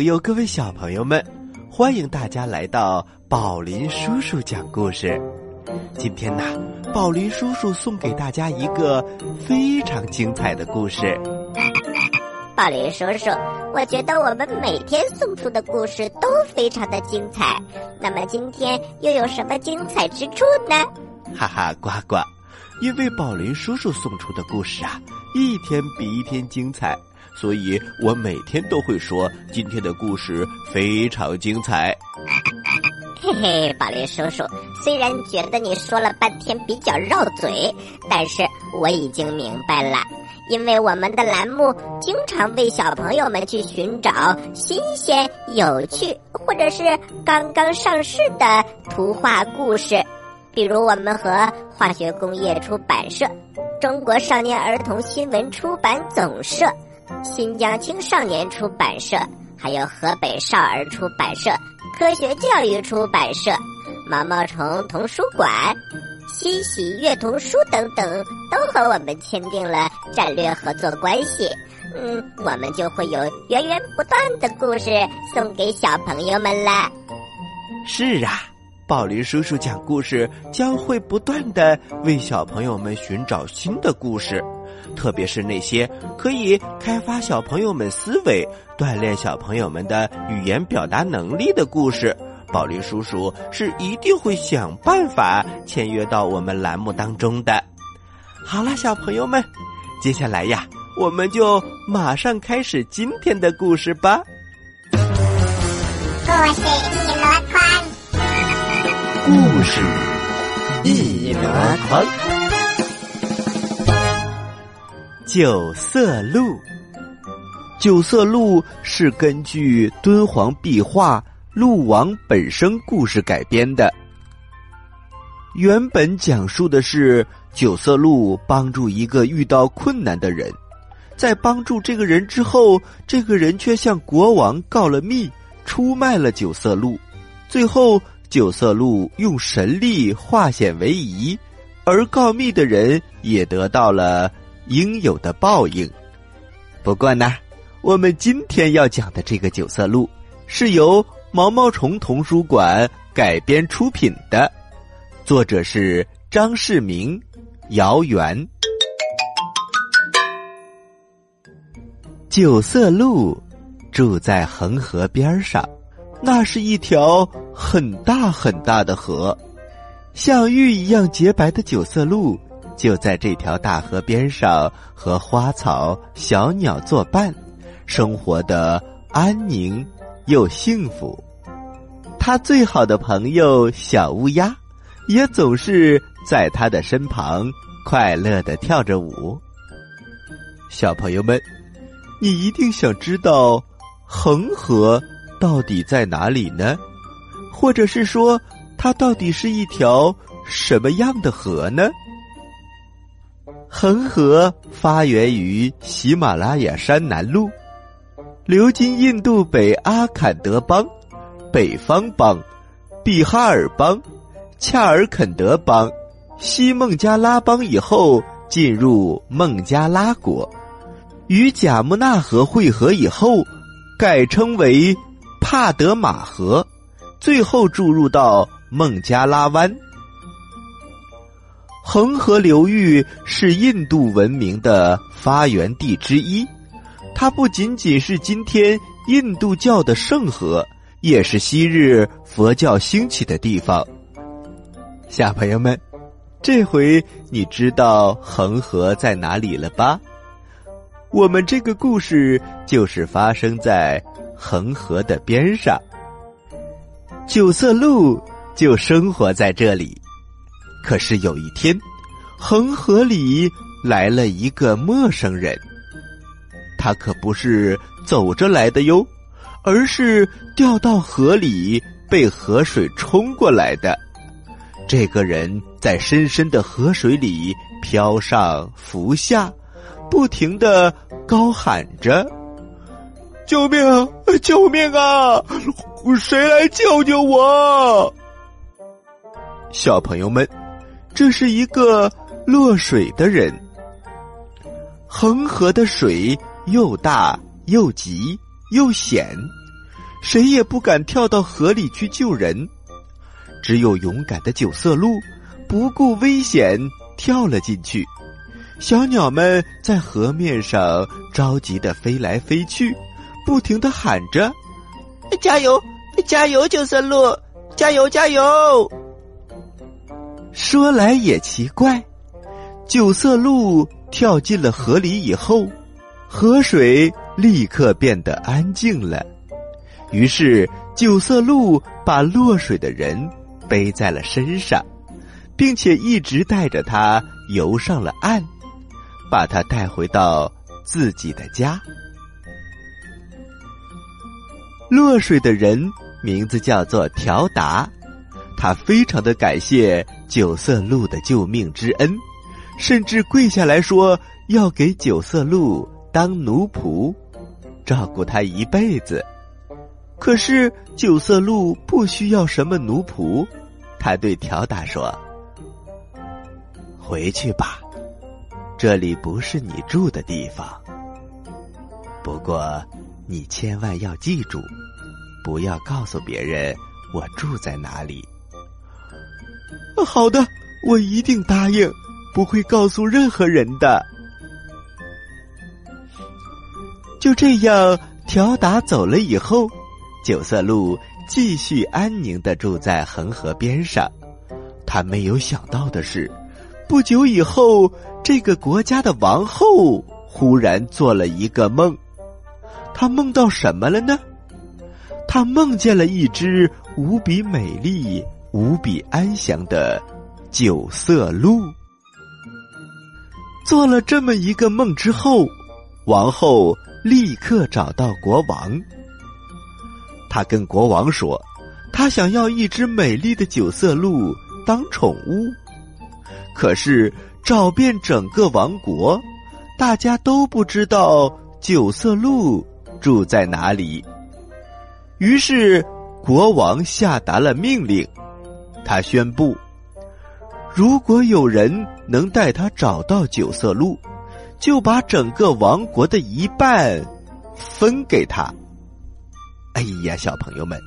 各位大朋友，各位小朋友们，欢迎大家来到宝林叔叔讲故事。今天呢，宝林叔叔送给大家一个非常精彩的故事。宝林叔叔，我觉得我们每天送出的故事都非常的精彩。那么今天又有什么精彩之处呢？哈哈，呱呱！因为宝林叔叔送出的故事啊，一天比一天精彩。所以我每天都会说今天的故事非常精彩。嘿嘿，宝林叔叔，虽然觉得你说了半天比较绕嘴，但是我已经明白了。因为我们的栏目经常为小朋友们去寻找新鲜、有趣，或者是刚刚上市的图画故事，比如我们和化学工业出版社、中国少年儿童新闻出版总社。新疆青少年出版社，还有河北少儿出版社、科学教育出版社、毛毛虫童书馆、新喜悦童书等等，都和我们签订了战略合作关系。嗯，我们就会有源源不断的故事送给小朋友们了。是啊，宝林叔叔讲故事将会不断的为小朋友们寻找新的故事。特别是那些可以开发小朋友们思维、锻炼小朋友们的语言表达能力的故事，宝林叔叔是一定会想办法签约到我们栏目当中的。好了，小朋友们，接下来呀，我们就马上开始今天的故事吧。故事，故事一箩筐。九色鹿，九色鹿是根据敦煌壁画《鹿王本生》故事改编的。原本讲述的是九色鹿帮助一个遇到困难的人，在帮助这个人之后，这个人却向国王告了密，出卖了九色鹿。最后，九色鹿用神力化险为夷，而告密的人也得到了。应有的报应。不过呢，我们今天要讲的这个九色鹿，是由毛毛虫童书馆改编出品的，作者是张世明、姚元。九色鹿住在恒河边上，那是一条很大很大的河，像玉一样洁白的九色鹿。就在这条大河边上，和花草、小鸟作伴，生活的安宁又幸福。他最好的朋友小乌鸦，也总是在他的身旁快乐的跳着舞。小朋友们，你一定想知道恒河到底在哪里呢？或者是说，它到底是一条什么样的河呢？恒河发源于喜马拉雅山南麓，流经印度北阿坎德邦、北方邦、比哈尔邦、恰尔肯德邦、西孟加拉邦以后，进入孟加拉国，与贾木纳河汇合以后，改称为帕德玛河，最后注入到孟加拉湾。恒河流域是印度文明的发源地之一，它不仅仅是今天印度教的圣河，也是昔日佛教兴起的地方。小朋友们，这回你知道恒河在哪里了吧？我们这个故事就是发生在恒河的边上，九色鹿就生活在这里。可是有一天，恒河里来了一个陌生人。他可不是走着来的哟，而是掉到河里被河水冲过来的。这个人在深深的河水里飘上浮下，不停的高喊着：“救命！救命啊！谁来救救我？”小朋友们。这是一个落水的人。恒河的水又大又急，又险，谁也不敢跳到河里去救人。只有勇敢的九色鹿不顾危险跳了进去。小鸟们在河面上着急的飞来飞去，不停的喊着：“加油，加油，九色鹿，加油，加油！”说来也奇怪，九色鹿跳进了河里以后，河水立刻变得安静了。于是，九色鹿把落水的人背在了身上，并且一直带着他游上了岸。把他带回到自己的家。落水的人名字叫做条达，他非常的感谢九色鹿的救命之恩，甚至跪下来说要给九色鹿当奴仆，照顾他一辈子。可是九色鹿不需要什么奴仆，他对条达说：“回去吧。”这里不是你住的地方，不过你千万要记住，不要告诉别人我住在哪里。好的，我一定答应，不会告诉任何人的。就这样，条达走了以后，九色鹿继续安宁的住在恒河边上。他没有想到的是。不久以后，这个国家的王后忽然做了一个梦，他梦到什么了呢？他梦见了一只无比美丽、无比安详的九色鹿。做了这么一个梦之后，王后立刻找到国王，她跟国王说，她想要一只美丽的九色鹿当宠物。可是找遍整个王国，大家都不知道九色鹿住在哪里。于是国王下达了命令，他宣布：如果有人能带他找到九色鹿，就把整个王国的一半分给他。哎呀，小朋友们，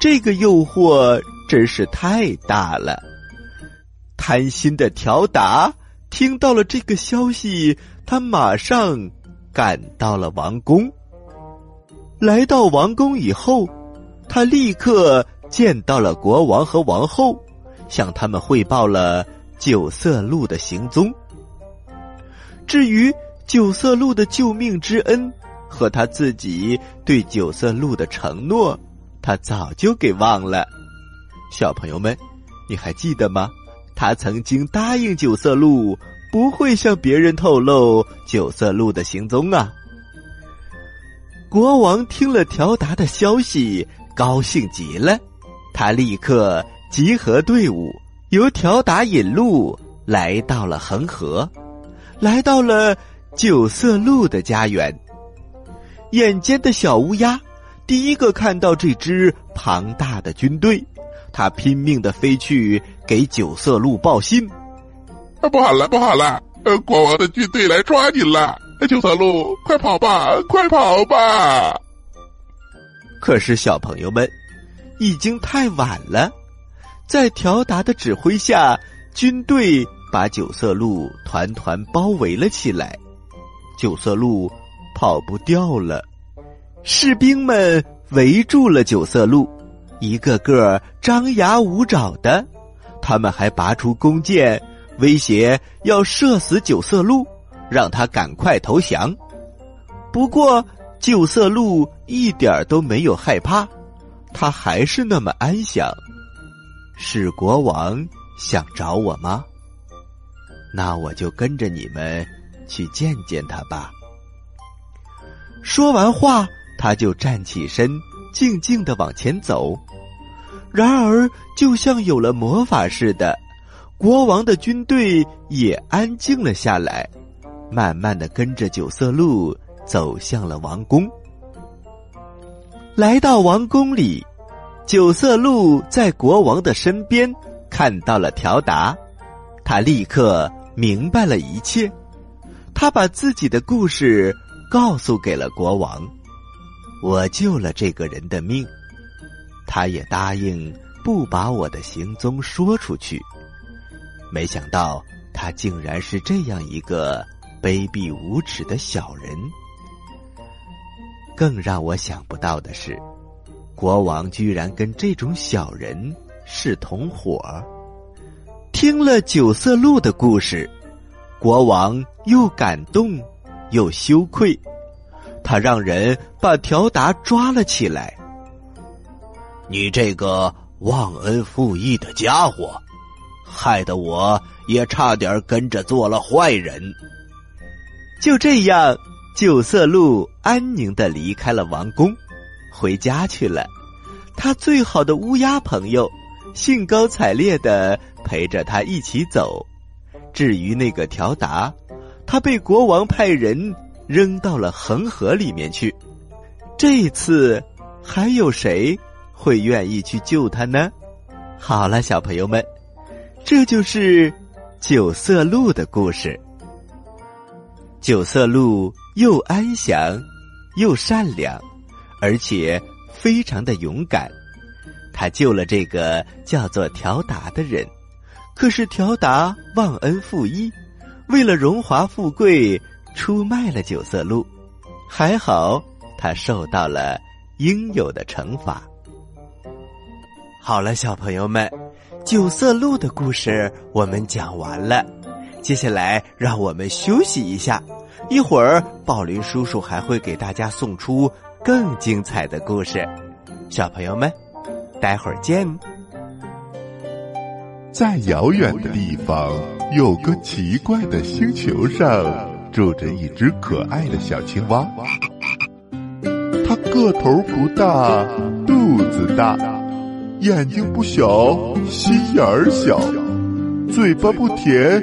这个诱惑真是太大了。贪心的条达听到了这个消息，他马上赶到了王宫。来到王宫以后，他立刻见到了国王和王后，向他们汇报了九色鹿的行踪。至于九色鹿的救命之恩和他自己对九色鹿的承诺，他早就给忘了。小朋友们，你还记得吗？他曾经答应九色鹿不会向别人透露九色鹿的行踪啊。国王听了条达的消息，高兴极了，他立刻集合队伍，由条达引路，来到了恒河，来到了九色鹿的家园。眼尖的小乌鸦第一个看到这支庞大的军队。他拼命的飞去给九色鹿报信，不好了，不好了！呃，国王的军队来抓你了！九色鹿，快跑吧，快跑吧！可是小朋友们，已经太晚了，在条达的指挥下，军队把九色鹿团团包围了起来，九色鹿跑不掉了，士兵们围住了九色鹿。一个个张牙舞爪的，他们还拔出弓箭，威胁要射死九色鹿，让他赶快投降。不过九色鹿一点都没有害怕，他还是那么安详。是国王想找我吗？那我就跟着你们去见见他吧。说完话，他就站起身。静静的往前走，然而就像有了魔法似的，国王的军队也安静了下来，慢慢的跟着九色鹿走向了王宫。来到王宫里，九色鹿在国王的身边看到了条达，他立刻明白了一切，他把自己的故事告诉给了国王。我救了这个人的命，他也答应不把我的行踪说出去。没想到他竟然是这样一个卑鄙无耻的小人。更让我想不到的是，国王居然跟这种小人是同伙。听了九色鹿的故事，国王又感动又羞愧，他让人把条达抓了起来。你这个忘恩负义的家伙，害得我也差点跟着做了坏人。就这样。九色鹿安宁的离开了王宫，回家去了。他最好的乌鸦朋友兴高采烈的陪着他一起走。至于那个条达，他被国王派人扔到了恒河里面去。这次还有谁会愿意去救他呢？好了，小朋友们，这就是九色鹿的故事。九色鹿。又安详，又善良，而且非常的勇敢。他救了这个叫做条达的人，可是条达忘恩负义，为了荣华富贵，出卖了九色鹿。还好，他受到了应有的惩罚。好了，小朋友们，九色鹿的故事我们讲完了，接下来让我们休息一下。一会儿，宝林叔叔还会给大家送出更精彩的故事，小朋友们，待会儿见。在遥远的地方，有个奇怪的星球上，住着一只可爱的小青蛙。它个头不大，肚子大，眼睛不小，心眼儿小，嘴巴不甜，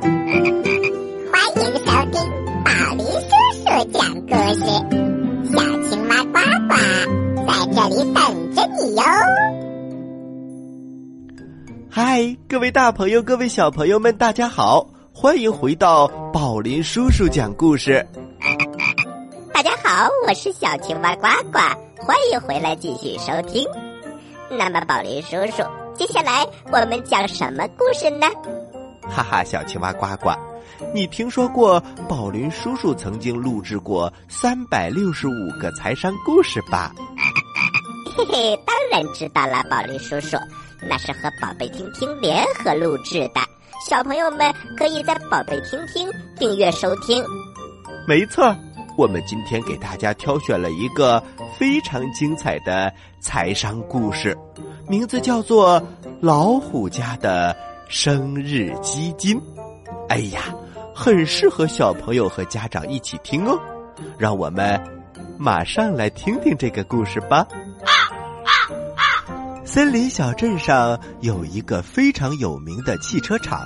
各位大朋友、各位小朋友们，大家好，欢迎回到宝林叔叔讲故事。大家好，我是小青蛙呱呱，欢迎回来继续收听。那么，宝林叔叔，接下来我们讲什么故事呢？哈哈，小青蛙呱呱，你听说过宝林叔叔曾经录制过三百六十五个财商故事吧？嘿嘿，当然知道了，宝林叔叔，那是和宝贝听听联合录制的，小朋友们可以在宝贝听听订阅收听。没错，我们今天给大家挑选了一个非常精彩的财商故事，名字叫做《老虎家的生日基金》。哎呀，很适合小朋友和家长一起听哦，让我们马上来听听这个故事吧。森林小镇上有一个非常有名的汽车厂，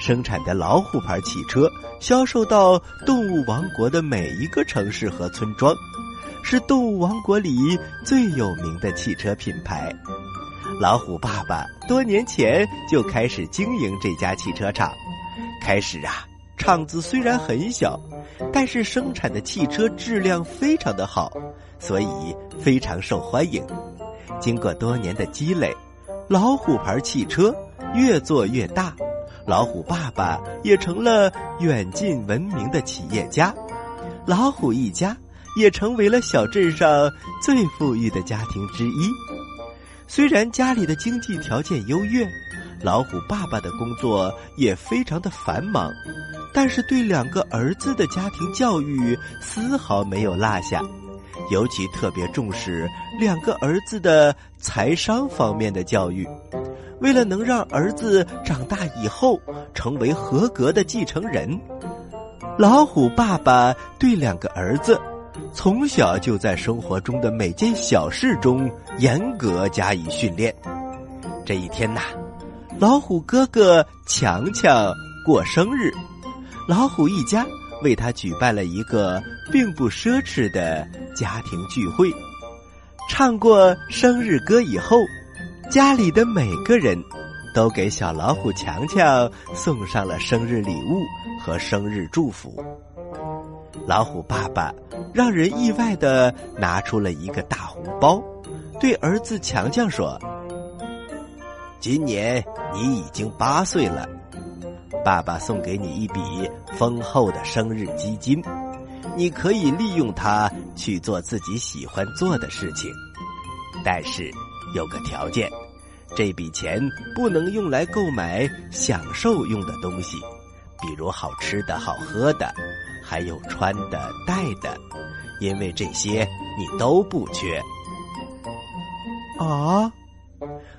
生产的老虎牌汽车销售到动物王国的每一个城市和村庄，是动物王国里最有名的汽车品牌。老虎爸爸多年前就开始经营这家汽车厂。开始啊，厂子虽然很小，但是生产的汽车质量非常的好，所以非常受欢迎。经过多年的积累，老虎牌汽车越做越大，老虎爸爸也成了远近闻名的企业家，老虎一家也成为了小镇上最富裕的家庭之一。虽然家里的经济条件优越，老虎爸爸的工作也非常的繁忙，但是对两个儿子的家庭教育丝毫没有落下。尤其特别重视两个儿子的财商方面的教育，为了能让儿子长大以后成为合格的继承人，老虎爸爸对两个儿子从小就在生活中的每件小事中严格加以训练。这一天呐，老虎哥哥强强过生日，老虎一家为他举办了一个并不奢侈的家庭聚会。唱过生日歌以后，家里的每个人都给小老虎强强送上了生日礼物和生日祝福。老虎爸爸让人意外的拿出了一个大红包，对儿子强强说：“今年你已经八岁了，爸爸送给你一笔丰厚的生日基金，你可以利用它去做自己喜欢做的事情。但是有个条件，这笔钱不能用来购买享受用的东西，比如好吃的好喝的。”还有穿的、戴的，因为这些你都不缺。啊！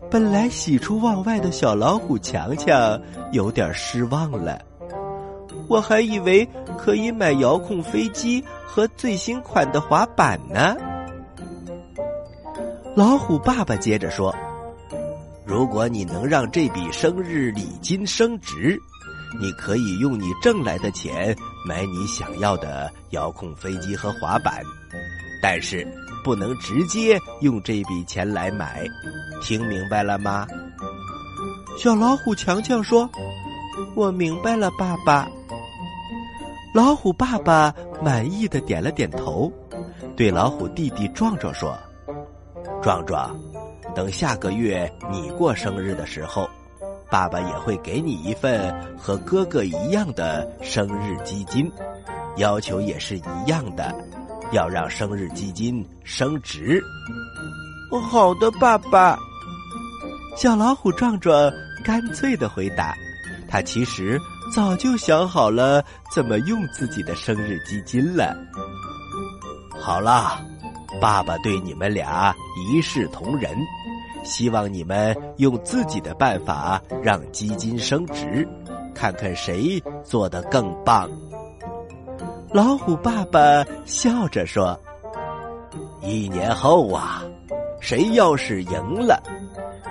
本来喜出望外的小老虎强强有点失望了。我还以为可以买遥控飞机和最新款的滑板呢。老虎爸爸接着说：“如果你能让这笔生日礼金升值。”你可以用你挣来的钱买你想要的遥控飞机和滑板，但是不能直接用这笔钱来买，听明白了吗？小老虎强强说：“我明白了，爸爸。”老虎爸爸满意的点了点头，对老虎弟弟壮壮说：“壮壮，等下个月你过生日的时候。”爸爸也会给你一份和哥哥一样的生日基金，要求也是一样的，要让生日基金升值。好的，爸爸。小老虎壮壮干脆的回答：“他其实早就想好了怎么用自己的生日基金了。”好了，爸爸对你们俩一视同仁。希望你们用自己的办法让基金升值，看看谁做的更棒。老虎爸爸笑着说：“一年后啊，谁要是赢了，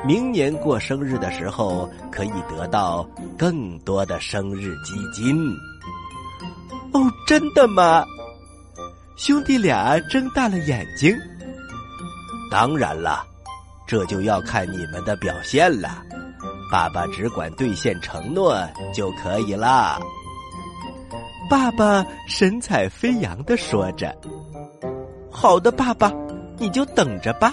明年过生日的时候可以得到更多的生日基金。”哦，真的吗？兄弟俩睁大了眼睛。当然了。这就要看你们的表现了，爸爸只管兑现承诺就可以了。爸爸神采飞扬的说着：“好的，爸爸，你就等着吧。”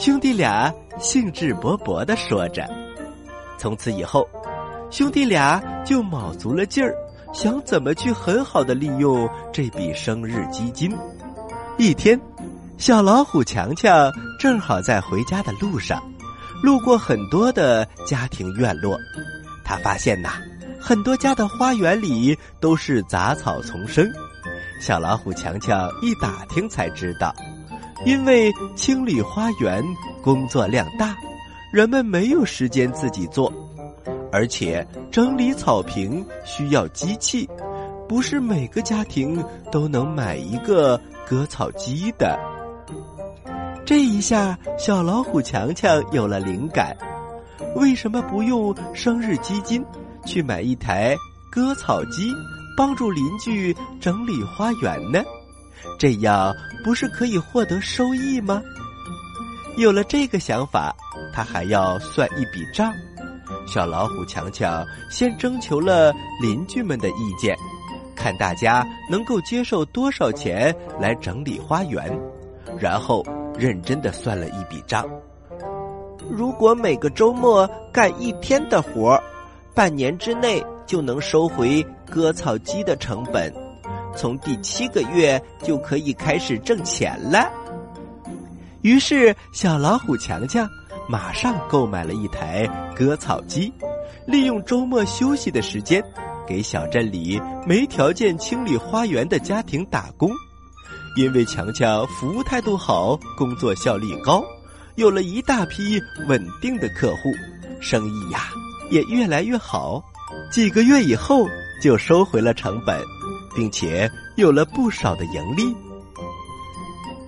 兄弟俩兴致勃勃的说着。从此以后，兄弟俩就卯足了劲儿，想怎么去很好的利用这笔生日基金。一天。小老虎强强正好在回家的路上，路过很多的家庭院落，他发现呐，很多家的花园里都是杂草丛生。小老虎强强一打听才知道，因为清理花园工作量大，人们没有时间自己做，而且整理草坪需要机器，不是每个家庭都能买一个割草机的。这一下，小老虎强强有了灵感：为什么不用生日基金去买一台割草机，帮助邻居整理花园呢？这样不是可以获得收益吗？有了这个想法，他还要算一笔账。小老虎强强先征求了邻居们的意见，看大家能够接受多少钱来整理花园，然后。认真的算了一笔账，如果每个周末干一天的活儿半年之内就能收回割草机的成本，从第七个月就可以开始挣钱了。于是，小老虎强强马上购买了一台割草机，利用周末休息的时间，给小镇里没条件清理花园的家庭打工。因为强强服务态度好，工作效率高，有了一大批稳定的客户，生意呀也越来越好。几个月以后就收回了成本，并且有了不少的盈利。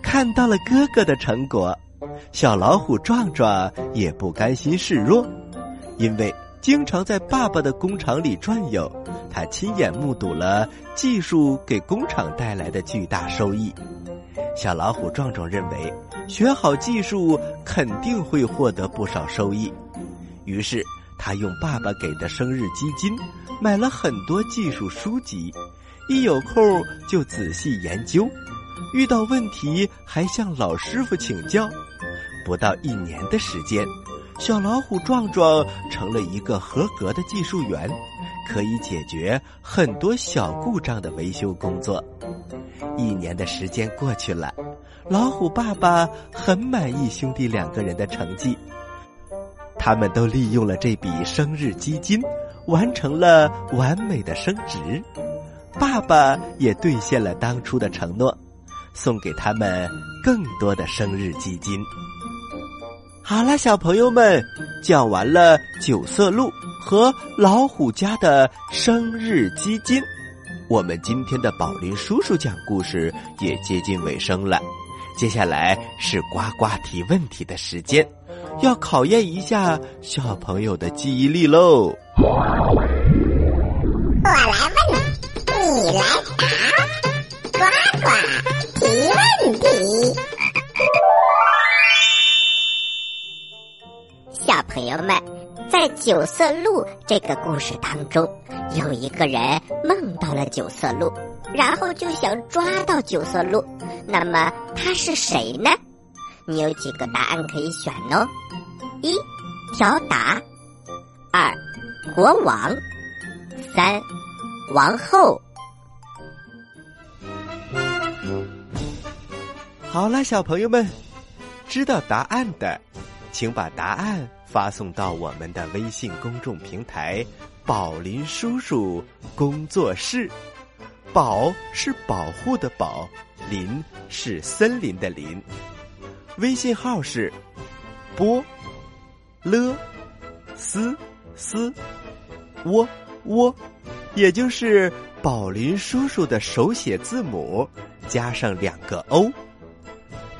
看到了哥哥的成果，小老虎壮壮也不甘心示弱，因为经常在爸爸的工厂里转悠，他亲眼目睹了技术给工厂带来的巨大收益。小老虎壮壮认为，学好技术肯定会获得不少收益，于是他用爸爸给的生日基金买了很多技术书籍，一有空就仔细研究，遇到问题还向老师傅请教。不到一年的时间，小老虎壮壮成了一个合格的技术员，可以解决很多小故障的维修工作。一年的时间过去了，老虎爸爸很满意兄弟两个人的成绩。他们都利用了这笔生日基金，完成了完美的升职。爸爸也兑现了当初的承诺，送给他们更多的生日基金。好了，小朋友们，讲完了九色鹿和老虎家的生日基金，我们今天的宝林叔叔讲故事也接近尾声了。接下来是呱呱提问题的时间，要考验一下小朋友的记忆力喽。我来问，来答，呱呱提问题。小朋友们，在九色鹿这个故事当中，有一个人梦到了九色鹿，然后就想抓到九色鹿。那么他是谁呢？你有几个答案可以选哦：一，条达；二，国王；三，王后。好了，小朋友们，知道答案的，请把答案。发送到我们的微信公众平台“宝林叔叔工作室”，宝是保护的宝，林是森林的林。微信号是波了斯斯窝窝，也就是宝林叔叔的手写字母加上两个 O。